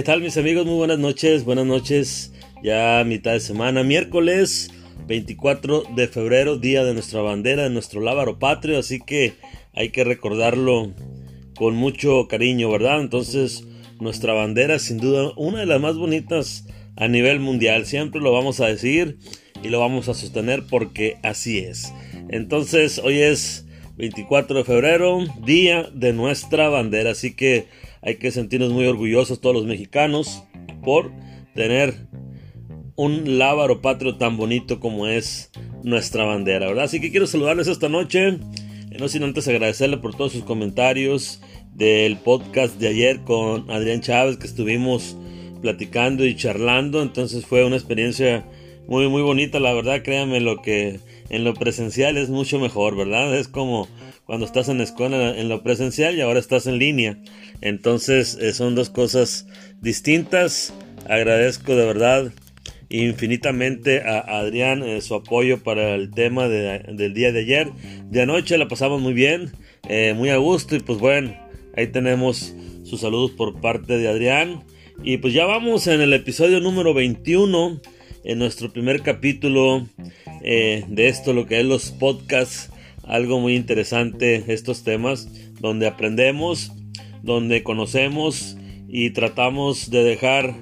¿Qué tal mis amigos? Muy buenas noches, buenas noches, ya mitad de semana, miércoles 24 de febrero, día de nuestra bandera, de nuestro lábaro patrio, así que hay que recordarlo con mucho cariño, ¿verdad? Entonces, nuestra bandera sin duda una de las más bonitas a nivel mundial, siempre lo vamos a decir y lo vamos a sostener porque así es. Entonces, hoy es 24 de febrero, día de nuestra bandera, así que hay que sentirnos muy orgullosos todos los mexicanos por tener un lábaro patrio tan bonito como es nuestra bandera, ¿verdad? Así que quiero saludarles esta noche. No sin antes agradecerle por todos sus comentarios del podcast de ayer con Adrián Chávez que estuvimos platicando y charlando. Entonces fue una experiencia muy muy bonita, la verdad, créanme lo que en lo presencial es mucho mejor, ¿verdad? Es como cuando estás en la escuela en lo presencial y ahora estás en línea. Entonces eh, son dos cosas distintas. Agradezco de verdad infinitamente a Adrián eh, su apoyo para el tema del día de ayer. De anoche la pasamos muy bien, eh, muy a gusto y pues bueno, ahí tenemos sus saludos por parte de Adrián. Y pues ya vamos en el episodio número 21, en nuestro primer capítulo de esto, lo que es los podcasts algo muy interesante estos temas, donde aprendemos, donde conocemos y tratamos de dejar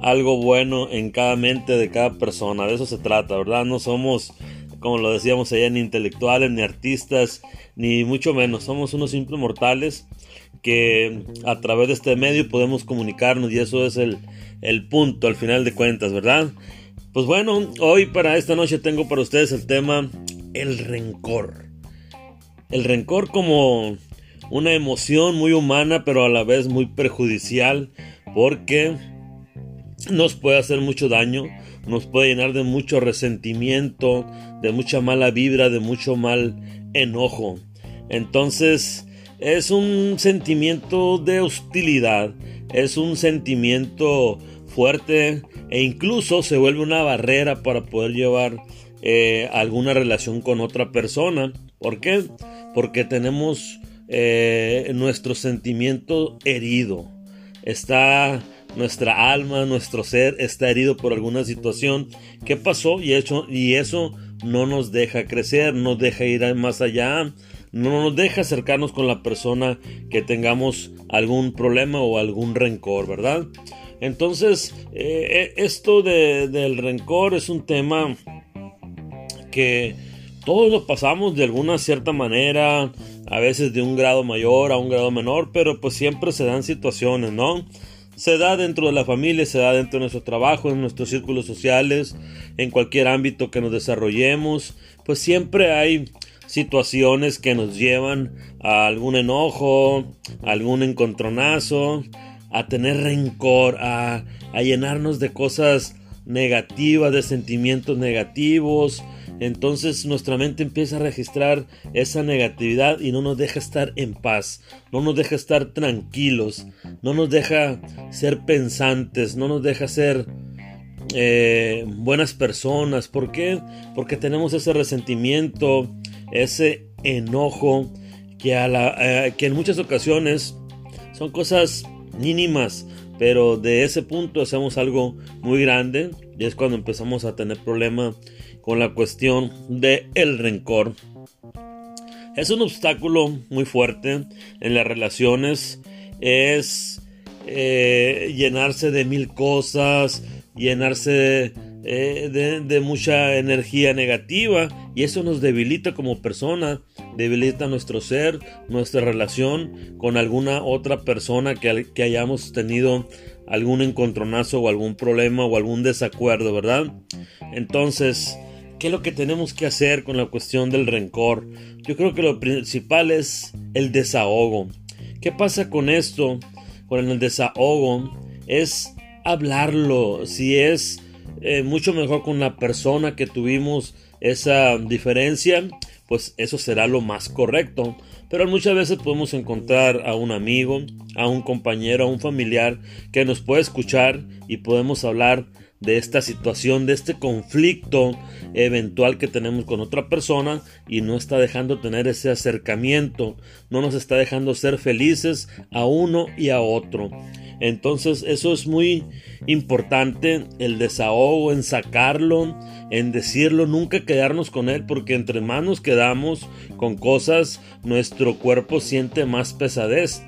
algo bueno en cada mente de cada persona. De eso se trata, ¿verdad? No somos, como lo decíamos allá, ni intelectuales, ni artistas, ni mucho menos. Somos unos simples mortales que a través de este medio podemos comunicarnos y eso es el, el punto al final de cuentas, ¿verdad? Pues bueno, hoy para esta noche tengo para ustedes el tema el rencor. El rencor como una emoción muy humana pero a la vez muy perjudicial porque nos puede hacer mucho daño, nos puede llenar de mucho resentimiento, de mucha mala vibra, de mucho mal enojo. Entonces es un sentimiento de hostilidad, es un sentimiento fuerte e incluso se vuelve una barrera para poder llevar eh, alguna relación con otra persona. ¿Por qué? Porque tenemos eh, nuestro sentimiento herido. Está nuestra alma, nuestro ser está herido por alguna situación que pasó y, y eso no nos deja crecer, no deja ir más allá, no nos deja acercarnos con la persona que tengamos algún problema o algún rencor, ¿verdad? Entonces, eh, esto del rencor es un tema que todos lo pasamos de alguna cierta manera, a veces de un grado mayor a un grado menor, pero pues siempre se dan situaciones, ¿no? Se da dentro de la familia, se da dentro de nuestro trabajo, en nuestros círculos sociales, en cualquier ámbito que nos desarrollemos, pues siempre hay situaciones que nos llevan a algún enojo, a algún encontronazo, a tener rencor, a, a llenarnos de cosas negativas, de sentimientos negativos, entonces nuestra mente empieza a registrar esa negatividad y no nos deja estar en paz, no nos deja estar tranquilos, no nos deja ser pensantes, no nos deja ser eh, buenas personas. ¿Por qué? Porque tenemos ese resentimiento, ese enojo que, a la, eh, que en muchas ocasiones son cosas mínimas, pero de ese punto hacemos algo muy grande y es cuando empezamos a tener problemas con la cuestión de el rencor. Es un obstáculo muy fuerte en las relaciones. Es eh, llenarse de mil cosas, llenarse eh, de, mucha energía negativa y eso nos debilita como persona, debilita nuestro ser, nuestra relación con alguna otra persona que, que hayamos tenido algún encontronazo o algún problema o algún desacuerdo, ¿verdad? Entonces, ¿Qué es lo que tenemos que hacer con la cuestión del rencor? Yo creo que lo principal es el desahogo. ¿Qué pasa con esto? Con el desahogo es hablarlo. Si es eh, mucho mejor con la persona que tuvimos esa diferencia, pues eso será lo más correcto. Pero muchas veces podemos encontrar a un amigo, a un compañero, a un familiar que nos puede escuchar y podemos hablar de esta situación, de este conflicto eventual que tenemos con otra persona y no está dejando tener ese acercamiento, no nos está dejando ser felices a uno y a otro. Entonces eso es muy importante, el desahogo, en sacarlo, en decirlo, nunca quedarnos con él, porque entre manos quedamos con cosas, nuestro cuerpo siente más pesadez.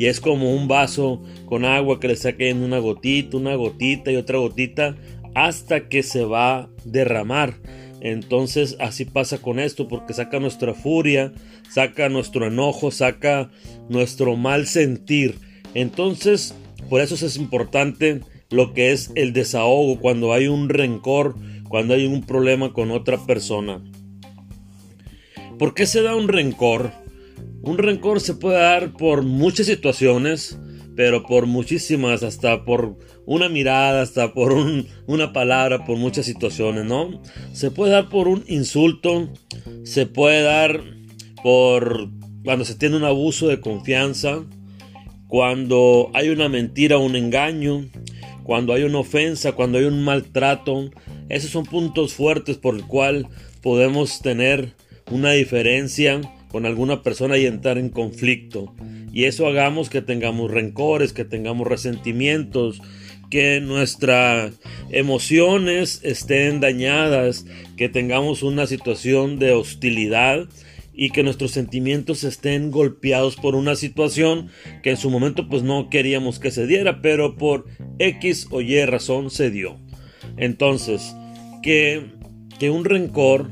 Y es como un vaso con agua que le saquen una gotita, una gotita y otra gotita hasta que se va a derramar. Entonces así pasa con esto porque saca nuestra furia, saca nuestro enojo, saca nuestro mal sentir. Entonces por eso es importante lo que es el desahogo cuando hay un rencor, cuando hay un problema con otra persona. ¿Por qué se da un rencor? Un rencor se puede dar por muchas situaciones, pero por muchísimas, hasta por una mirada, hasta por una palabra, por muchas situaciones, ¿no? Se puede dar por un insulto, se puede dar por cuando se tiene un abuso de confianza, cuando hay una mentira, un engaño, cuando hay una ofensa, cuando hay un maltrato. Esos son puntos fuertes por el cual podemos tener una diferencia con alguna persona y entrar en conflicto. Y eso hagamos que tengamos rencores, que tengamos resentimientos, que nuestras emociones estén dañadas, que tengamos una situación de hostilidad y que nuestros sentimientos estén golpeados por una situación que en su momento pues no queríamos que se diera, pero por X o Y razón se dio. Entonces, que, que un rencor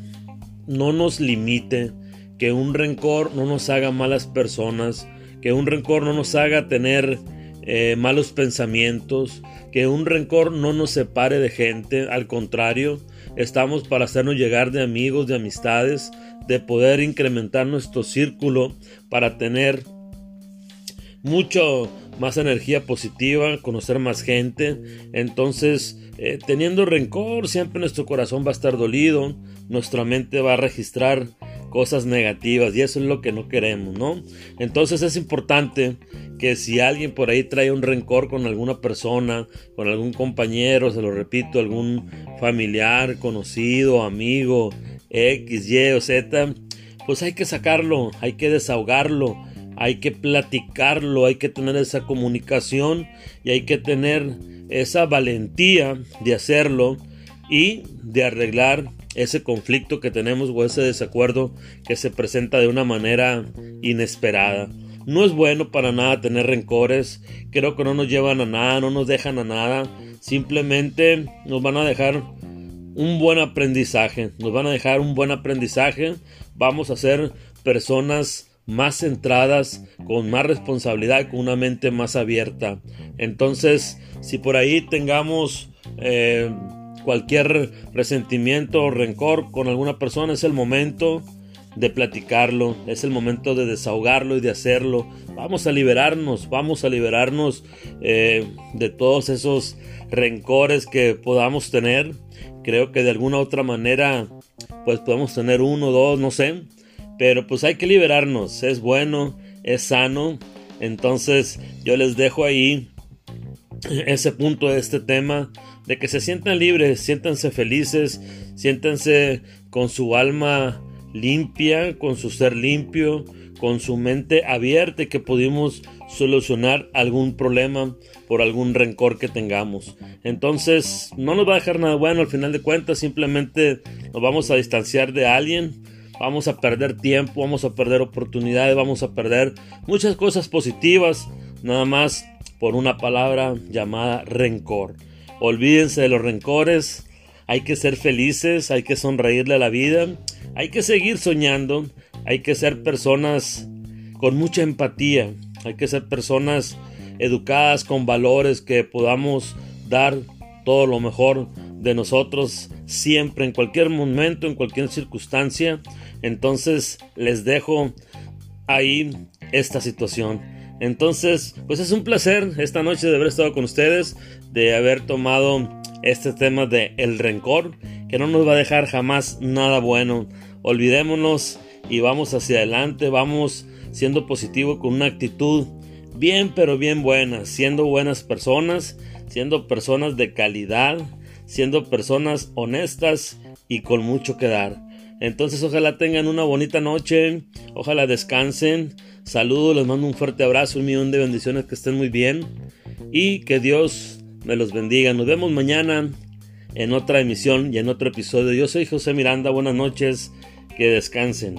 no nos limite, que un rencor no nos haga malas personas, que un rencor no nos haga tener eh, malos pensamientos, que un rencor no nos separe de gente, al contrario, estamos para hacernos llegar de amigos, de amistades, de poder incrementar nuestro círculo para tener mucho más energía positiva, conocer más gente. Entonces, eh, teniendo rencor, siempre nuestro corazón va a estar dolido, nuestra mente va a registrar cosas negativas y eso es lo que no queremos, ¿no? Entonces es importante que si alguien por ahí trae un rencor con alguna persona, con algún compañero, se lo repito, algún familiar, conocido, amigo, X, Y o Z, pues hay que sacarlo, hay que desahogarlo, hay que platicarlo, hay que tener esa comunicación y hay que tener esa valentía de hacerlo y de arreglar ese conflicto que tenemos o ese desacuerdo que se presenta de una manera inesperada. No es bueno para nada tener rencores, creo que no nos llevan a nada, no nos dejan a nada, simplemente nos van a dejar un buen aprendizaje, nos van a dejar un buen aprendizaje, vamos a ser personas más centradas, con más responsabilidad, con una mente más abierta. Entonces, si por ahí tengamos eh, cualquier resentimiento o rencor con alguna persona, es el momento de platicarlo, es el momento de desahogarlo y de hacerlo. Vamos a liberarnos, vamos a liberarnos eh, de todos esos rencores que podamos tener. Creo que de alguna otra manera pues podemos tener uno, dos, no sé, pero pues hay que liberarnos, es bueno, es sano, entonces yo les dejo ahí ese punto de este tema de que se sientan libres, siéntanse felices, siéntanse con su alma limpia, con su ser limpio, con su mente abierta y que pudimos solucionar algún problema por algún rencor que tengamos. Entonces, no nos va a dejar nada bueno al final de cuentas, simplemente nos vamos a distanciar de alguien, vamos a perder tiempo, vamos a perder oportunidades, vamos a perder muchas cosas positivas, nada más por una palabra llamada rencor. Olvídense de los rencores, hay que ser felices, hay que sonreírle a la vida, hay que seguir soñando, hay que ser personas con mucha empatía, hay que ser personas educadas con valores que podamos dar todo lo mejor de nosotros siempre, en cualquier momento, en cualquier circunstancia. Entonces les dejo ahí esta situación. Entonces, pues es un placer esta noche de haber estado con ustedes, de haber tomado este tema de el rencor, que no nos va a dejar jamás nada bueno. Olvidémonos y vamos hacia adelante, vamos siendo positivo con una actitud bien pero bien buena, siendo buenas personas, siendo personas de calidad, siendo personas honestas y con mucho que dar. Entonces ojalá tengan una bonita noche, ojalá descansen. Saludos, les mando un fuerte abrazo, un millón de bendiciones, que estén muy bien y que Dios me los bendiga. Nos vemos mañana en otra emisión y en otro episodio. Yo soy José Miranda, buenas noches, que descansen.